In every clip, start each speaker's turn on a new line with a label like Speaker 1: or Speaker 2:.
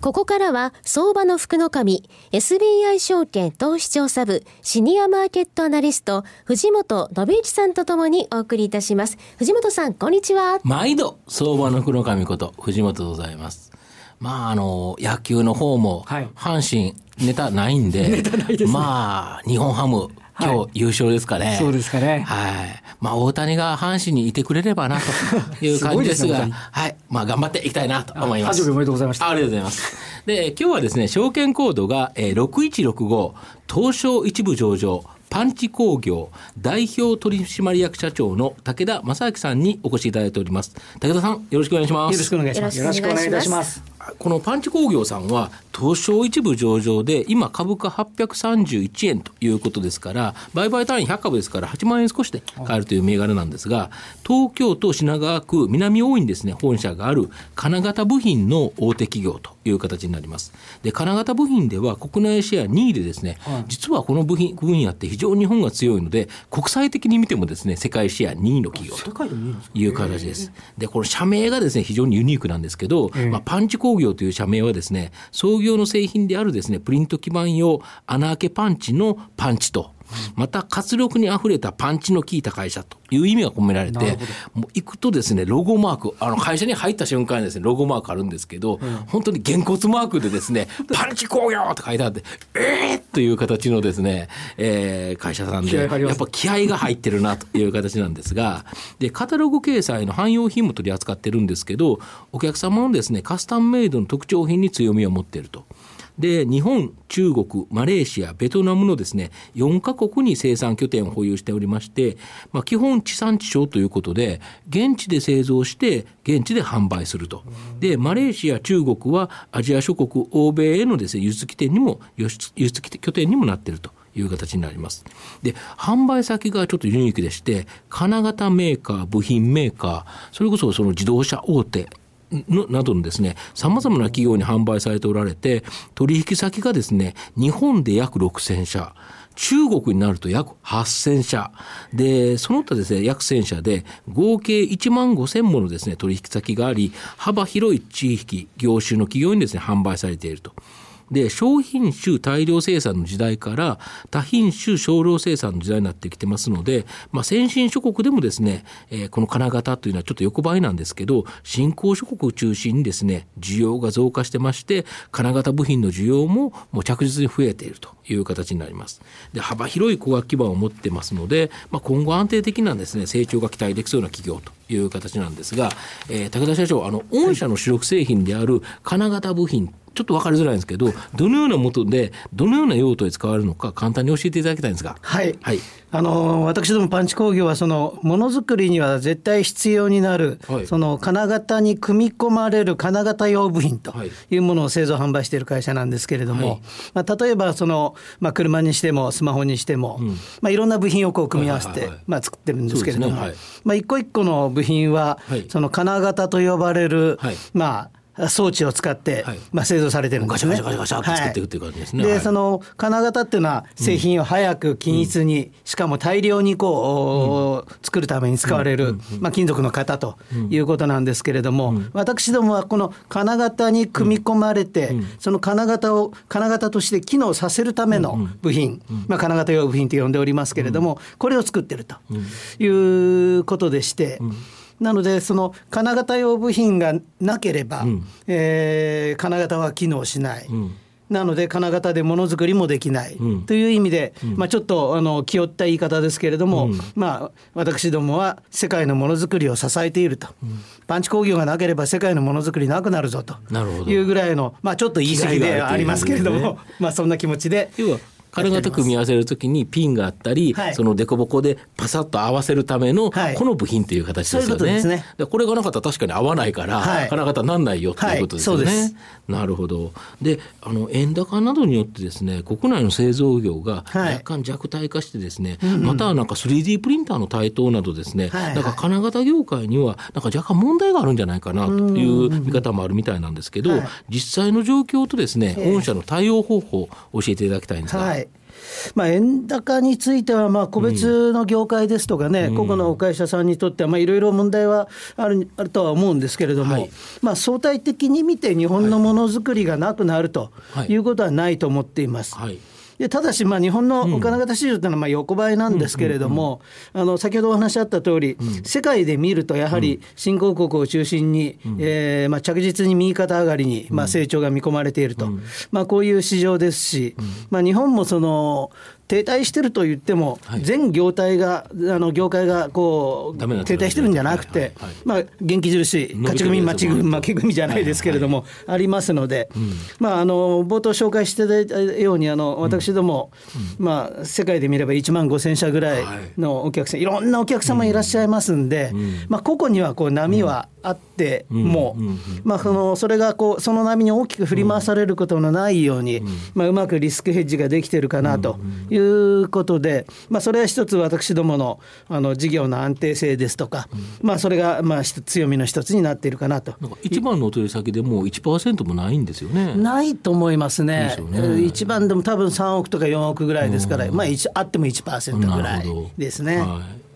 Speaker 1: ここからは相場の福の神 SBI 証券投資調査部シニアマーケットアナリスト藤本信一さんとともにお送りいたします。藤本さんこんにちは。
Speaker 2: 毎度相場の福の神こと藤本でございます。まああの野球の方も阪神ネタないんで、
Speaker 3: ネタないですね。
Speaker 2: まあ日本ハム今日優勝ですかね。
Speaker 3: そうですかね
Speaker 2: はい。まあ大谷が阪神にいてくれればなと いう感じですが、
Speaker 3: す
Speaker 2: はい。まあ頑張っていきたいなと思います。
Speaker 3: 誕生日おめでとうございました
Speaker 2: あありがとうございます。で、今日はですね、証券コードが、えー、6165東証一部上場パンチ工業代表取締役社長の武田正明さんにお越しいただいております。武田さん、よろしくお願いします。
Speaker 3: よろしくお願いします。よろしくお願いいたします。
Speaker 2: このパンチ工業さんは東証一部上場で今株価831円ということですから売買単位100株ですから8万円少しで買えるという銘柄なんですが東京都品川区南大井にですね本社がある金型部品の大手企業という形になります。で金型部品では国内シェア2位でですね、実はこの部品分野って非常に日本が強いので国際的に見てもですね世界シェア2位の企業という形です。で、この社名がですね、非常にユニークなんですけど、まあ、パンチ工工業という社名はですね、創業の製品であるですね、プリント基板用穴あけパンチのパンチと、また活力にあふれたパンチの効いた会社という意味が込められて、もう行くとですね、ロゴマーク、あの会社に入った瞬間にですね、ロゴマークあるんですけど、本当にげんこつマークでですね、パンチ工業って書いてあって、えーという形のですね、えー会社さんで、やっぱ気合が入ってるなという形なんですが、で、カタログ掲載の汎用品も取り扱ってるんですけど、お客様のですね、カスタムメイドの特徴品に強みを持っていると。で、日本、中国、マレーシア、ベトナムのですね、4カ国に生産拠点を保有しておりまして、まあ、基本地産地消ということで、現地で製造して、現地で販売すると。で、マレーシア、中国はアジア諸国、欧米へのですね、輸出起点にも、輸出輸出拠点にもなっていると。いう形になります。で、販売先がちょっとユニークでして、金型メーカー、部品メーカー、それこそその自動車大手、などのですね、様々な企業に販売されておられて、取引先がですね、日本で約6000社、中国になると約8000社。で、その他ですね、約1000社で、合計1万5000ものですね、取引先があり、幅広い地域、業種の企業にですね、販売されていると。で、商品種大量生産の時代から多品種少量生産の時代になってきてますので、まあ、先進諸国でもですね、えーこの金型というのはちょっと横ばいなんですけど、新興諸国を中心にですね、需要が増加してまして、金型部品の需要ももう着実に増えているという形になります。で、幅広い工学基盤を持ってますので、まあ、今後安定的なですね、成長が期待できそうな企業という形なんですが、えー武田社長、あの、御社の主力製品である金型部品、ちょっと分かりづらいんですけど、どのようなもとで、どのような用途で使われるのか、簡単に教えていただきたいんですが。
Speaker 3: はい。
Speaker 2: はい。
Speaker 3: あの私どもパンチ工業はそのものづくりには絶対必要になる、
Speaker 2: はい。
Speaker 3: その金型に組み込まれる金型用部品と
Speaker 2: はい。
Speaker 3: いうものを製造販売している会社なんですけれども、
Speaker 2: はい。
Speaker 3: まあ、例えばその、まあ、車にしてもスマホにしても、まあ、いろんな部品をこう組み合わせてまあ作ってるんですけれども、
Speaker 2: ね。はい。
Speaker 3: まあ、一個一個の部品は、
Speaker 2: はい。
Speaker 3: その金型と呼ばれる、
Speaker 2: はい。
Speaker 3: まあ装置を使って、
Speaker 2: はい。
Speaker 3: まあ、製造されてるんですね。
Speaker 2: ガシャガシャガシャガシャって作っていくっていう感じですね。
Speaker 3: で、
Speaker 2: はい。
Speaker 3: その金型っていうのは製品を早く均一に、しかも大量にこう、作るために使われる、まあ、金属の型ということなんですけれども、私どもはこの金型に組み込まれて、その金型を金型として機能させるための部品、まあ、金型用部品と呼んでおりますけれども、これを作ってるということでして。なのでその金型用部品がなければ、えー金型は機能しない。なので金型でものづくりもできない、という意味で、まあ、ちょっとあの気負った言い方ですけれども、まあ、私どもは世界のものづくりを支えていると、パンチ工業がなければ世界のものづくりなくなるぞと。いうぐらいの、まあ、ちょっと言い過ぎではありますけれども、
Speaker 2: 気概があるん
Speaker 3: まあ、そんな気持ちで。
Speaker 2: 要は金型組み合わせるときにピンがあったり、
Speaker 3: はい
Speaker 2: その凸凹でパサッと合わせるための、
Speaker 3: はい。
Speaker 2: この部品という形ですよね。
Speaker 3: そういうことですね。
Speaker 2: でこれがなかったら確かに合わないから、
Speaker 3: はい。
Speaker 2: 金型なんないよっていうことですよね。なるほど。で、あの円高などによってですね、国内の製造業が
Speaker 3: はい。
Speaker 2: 若干弱体化してですね、またはなんか 3D プリンターの台頭などですね、
Speaker 3: はい。はい
Speaker 2: なんか金型業界にはなんか若干問題があるんじゃないかなという見方もあるみたいなんですけど、
Speaker 3: はい。
Speaker 2: 実際の状況とですね、
Speaker 3: ええ。
Speaker 2: 御社の対応方法を教えていただきたいんですが。
Speaker 3: はいまあ、円高については、まあ個別の業界ですとかね、個々の会社さんにとっては、まあいろいろ問題はあるあるとは思うんですけれども、
Speaker 2: はい
Speaker 3: まあ、相対的に見て、日本のものづくりがなくなると
Speaker 2: はい
Speaker 3: いうことはないと思っています。
Speaker 2: はい
Speaker 3: でただし、まあ、日本のお金型市場というのはまあ横ばいなんですけれども、あの先ほどお話あった通り、世界で見ると、やはり新興国を中心に、えーまあ、着実に右肩上がりに、まあ、成長が見込まれていると、まあ、こういう市場ですし、まあ、日本もその停滞してると言っても、
Speaker 2: はい。
Speaker 3: 全業態が、あの業界がこう停滞してるんじゃなくて
Speaker 2: はい。はい。はい、
Speaker 3: まあ、元気印、勝ち組、
Speaker 2: 伸びてるやつもある。と
Speaker 3: 負け組じゃないですけれども、ありますので、まあ、あの冒頭紹介していただいたように、あの私ども、まあ、世界で見れば1万5000社ぐらいのお客さん、いろんなお客様いらっしゃいますんで、まあ、個々にはこう波はあっても、まあ、そのそれがこうその波に大きく振り回されることのないように、まあ、うまくリスクヘッジができてるかなということで、まあ、それは一つ私どものあの事業の安定性ですとか、まあ、それがまあ強みの一つになっているかなと。
Speaker 2: なんか一番のお取り先でもう1%もないんですよね。
Speaker 3: ないと思いますね。
Speaker 2: ですよね。
Speaker 3: 一番でも多分3億とか4億ぐらいですから、まあ、一あっても1%ぐらいですね。
Speaker 2: はい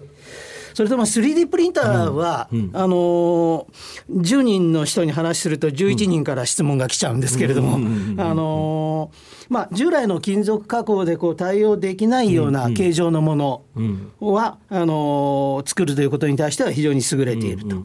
Speaker 3: それとまあ 3D プリンターは、あのー10人の人に話すると11人から質問が来ちゃうんですけれども、あのーまあ、従来の金属加工でこう対応できないような形状のものは、あのー作るということに対しては非常に優れていると。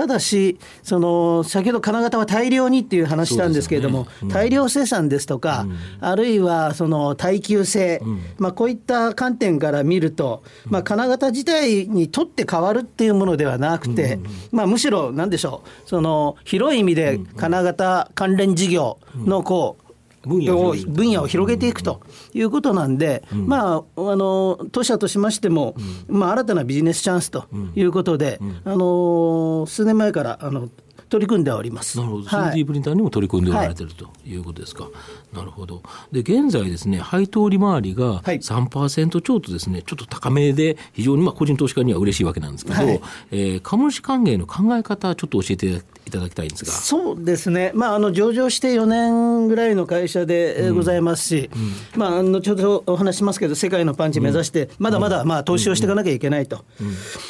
Speaker 3: ただし、その先ほど金型は大量にっていう話したんですけれども、大量生産ですとか、あるいはその耐久性、まあ、こういった観点から見ると、まあ、金型自体にとって変わるっていうものではなくて、まあ、むしろ、なんでしょう、その広い意味で金型関連事業のこう、
Speaker 2: 分野を広げる
Speaker 3: 分野を広げていくということなんで、まあ、あの当社としましても、まあ、新たなビジネスチャンスということで、あの数年前からあの取り組んでおります。
Speaker 2: なるほど、
Speaker 3: はい。
Speaker 2: 3D プリンターにも取り組んでおられてるとい。うことですか。なるほど。で、現在ですね、配当利回りが
Speaker 3: はい。
Speaker 2: 3%超とですね、ちょっと高めで、非常にまあ個人投資家には嬉しいわけなんですけど、
Speaker 3: はい。
Speaker 2: えー株主還元の考え方、ちょっと教えていただきたいんですが。
Speaker 3: そうですね、まあ、あの上場して4年ぐらいの会社でえーございますし、まあ、後ほどお話しますけど、世界のパンチ目指して、まだまだまあ投資をしていかなきゃいけないと、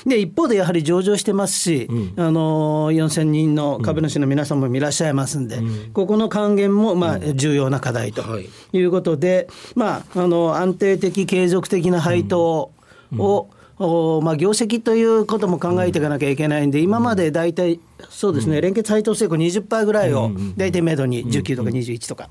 Speaker 3: で一方でやはり上場してますし、あの4000人の株主の皆様もいらっしゃいますんで、ここの還元もまあ重要な課題と
Speaker 2: はい。
Speaker 3: いうことで、まあ、あの安定的、継続的な配当を、おまあ、業績ということも考えていかなきゃいけないんで、今まで大体、そうですね、連結配当成功20%ぐらいを大体めどに19とか21とか。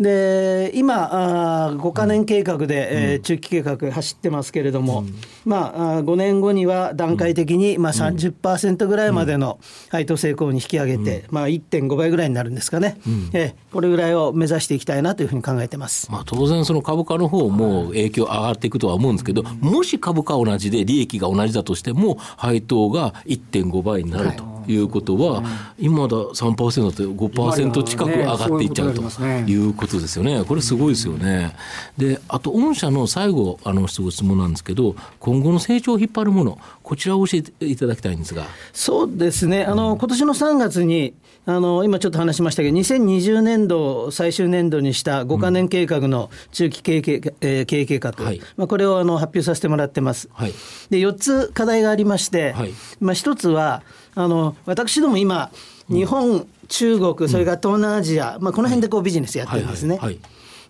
Speaker 3: で今、あ5か年計画で、えー中期計画走ってますけれども、まあ、あ5年後には段階的に、まあ、30%ぐらいまでの配当成功に引き上げて、まあ、1.5倍ぐらいになるんですかね、えーこれぐらいを目指していきたいなというふうに考えてます。
Speaker 2: まあ、当然、その株価の方も影響上がっていくとは思うんですけど、もし株価同じで利益が同じだとしても、配当が1.5倍になるということは、今だ3%だと5%近く上がっていっちゃうということですよね。これすごいですよね。で、あと、御社の最後、あの、質問なんですけど、今後の成長を引っ張るもの、こちらを教えていただきたいんですが。
Speaker 3: そうですね、あの今年の3月に、あの今ちょっと話しましたけど、2020年度を最終年度にした5か年計画の中期経営計,、えー経営計画、
Speaker 2: はい
Speaker 3: まあ、これをあの発表させてもらってます。
Speaker 2: はい
Speaker 3: で4つ課題がありまして、
Speaker 2: はい
Speaker 3: まあ、1つはあの、私ども今、日本、中国、それから東南アジア、まあ、この辺でこうビジネスやってるんですね。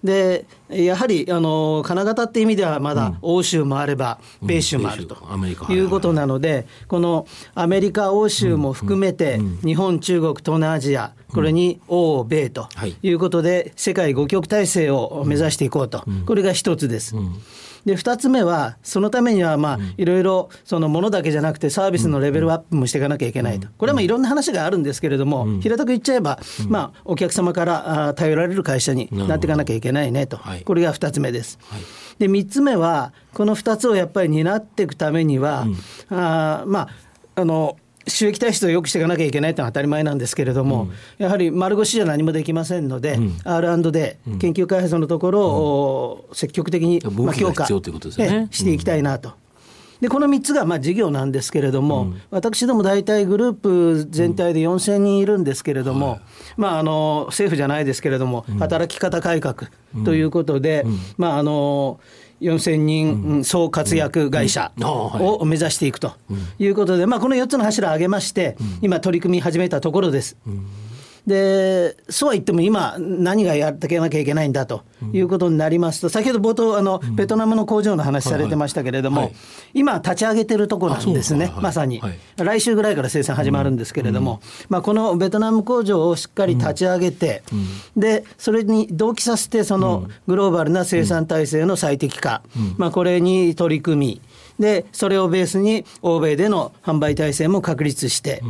Speaker 3: でやはりあの金型っていう意味ではまだ欧州もあれば米州もあるということなのでこのアメリカ欧州も含めて日本中国東南アジアこれに欧米と
Speaker 2: はい。
Speaker 3: いうことで世界五極体制を目指していこうと。これが一つです。で2つ目は、そのためには、まあ、いろいろ、そのものだけじゃなくて、サービスのレベルアップもしていかなきゃいけないと、これはまあいろんな話があるんですけれども、平たく言っちゃえば、まあ、お客様から頼られる会社になっていかなきゃいけないねと。これが2つ目です。
Speaker 2: はい。
Speaker 3: で3つ目はこの2つをやっぱり担っていくためには、あーまああの収益体質を良くしていかなきゃいけないというのは当たり前なんですけれども、やはり丸腰じゃ何もできませんので、R&D、研究開発のところを積極的に、
Speaker 2: 武器が必要ということですよね。
Speaker 3: ええしていきたいなと。でこの3つがまあ事業なんですけれども、私ども大体グループ全体で4000人いるんですけれども、まあ、あの政府じゃないですけれども、働き方改革ということで、まあ、あの4000人うん。総活躍会社を目指していくということで、まあ、この4つの柱を挙げまして、今、取り組み始めたところです。でそうは言っても今、何がやっていかなきゃいけないんだということになりますと、先ほど冒頭あの、ベトナムの工場の話されてましたけれども、今、立ち上げてるところなんですねまさに、
Speaker 2: はい。
Speaker 3: 来週ぐらいから生産始まるんですけれども、まあ、このベトナム工場をしっかり立ち上げて、でそれに同期させて、そのグローバルな生産体制の最適化、まあ、これに取り組み、でそれをベースに欧米での販売体制も確立して、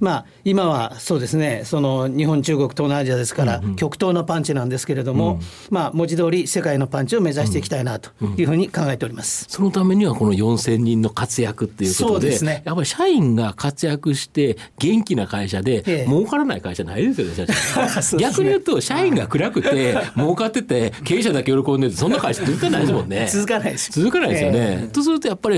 Speaker 3: まあ、今はそうですねその日本中国東南アジアですから、極東のパンチなんですけれども、まあ、文字通り世界のパンチを目指していきたいなというふうに考えております。
Speaker 2: そのためにはこの4000人の活躍っていうことで
Speaker 3: そうですね。
Speaker 2: やっぱり社員が活躍して元気な会社で、
Speaker 3: ええ。
Speaker 2: 儲からない会社ないですよね
Speaker 3: ね。
Speaker 2: 逆に言うと社員が暗くて儲かってて経営者だけ喜んでてそんな会社絶対ないですもんね。
Speaker 3: 続かないです。
Speaker 2: 続かないですよね、
Speaker 3: え。
Speaker 2: とするとやっぱり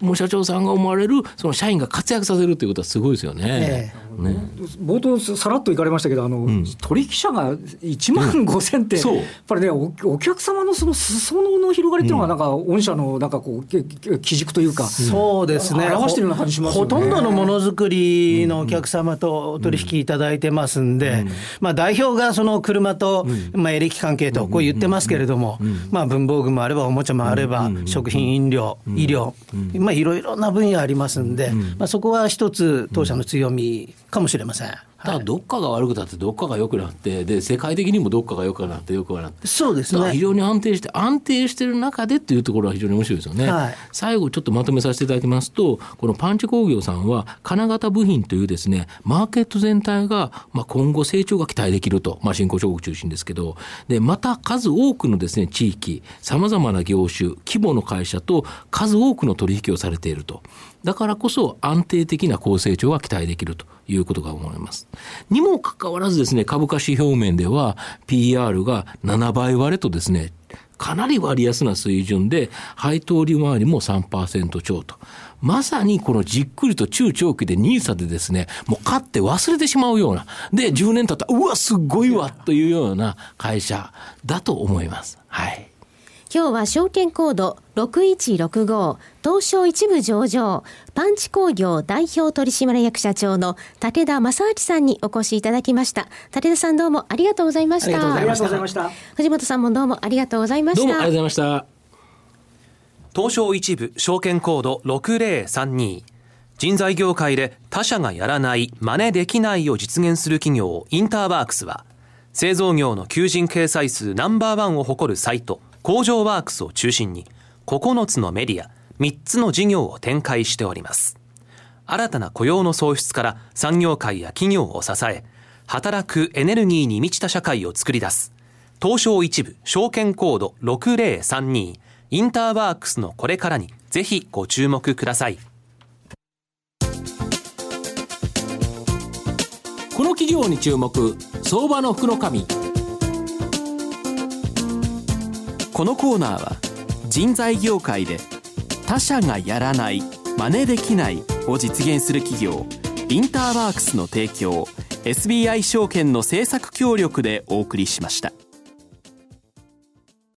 Speaker 2: もう社長さんが思われるその社員が活躍させるっていうことはすごいですよね。
Speaker 3: え
Speaker 2: ね。
Speaker 4: 冒頭さらっと行かれましたけどあの、取引者が1万5000って、
Speaker 2: そう。
Speaker 4: やっぱりねおお客様のその裾野の広がりっていうのがなんか、御社のなんかこう基軸というか、
Speaker 3: そうですね。
Speaker 4: 表してるような感じしますよね。
Speaker 3: ほとんどのものづくりのお客様とお取引いただいてますんで、まあ代表がその車と、まあエレキ関係とこう言ってますけれども、まあ文房具もあればおもちゃもあれば、食品飲料、医療、まあいろいろな分野ありますんで、まあそこは一つ当社の強みかもしれません。
Speaker 2: ただどっかが悪くなってどっかが良くなってで世界的にもどっかが良くなって良くなって
Speaker 3: そうですね。
Speaker 2: 非常に安定して安定してる中でっていうところは非常に面白いですよね、
Speaker 3: はい。
Speaker 2: 最後ちょっとまとめさせていただきますとこのパンチ工業さんは金型部品というですねマーケット全体が、まあ、今後成長が期待できると、まあ、新興諸国中心ですけど。でまた数多くのですね地域さまざまな業種規模の会社と数多くの取引をされているとだからこそ安定的な高成長が期待できるということが思います。にもかかわらずですね、株価指標面では PR が7倍割れとですね、かなり割安な水準で、配当利回りも3%超と。まさにこのじっくりと中長期で NISA でですね、もう買って忘れてしまうような、で、10年経ったら、うわ、すっごいわ、というような会社だと思います。はい。
Speaker 1: 今日は証券コード6165東証一部上場パンチ工業代表取締役社長の武田正明さんにお越しいただきました武田さんどうもありがとうございました
Speaker 4: ありがとうございました。
Speaker 1: 藤本さんもどうもありがとうございました
Speaker 2: どうもありがとうございました。
Speaker 5: 東証一部証券コード6032人材業界で他社がやらない真似できないを実現する企業インターワークスは製造業の求人掲載数ナンバーワンを誇るサイト工場ワークスを中心に9つのメディア3つの事業を展開しております。新たな雇用の創出から産業界や企業を支え働くエネルギーに満ちた社会を作り出す。東証一部証券コード6032インターワークスのこれからにぜひご注目ください。
Speaker 2: この企業に注目、相場の福の神。
Speaker 5: このコーナーは人材業界で他社がやらない真似できないを実現する企業インターワークスの提供 SBI 証券の政策協力でお送りしました。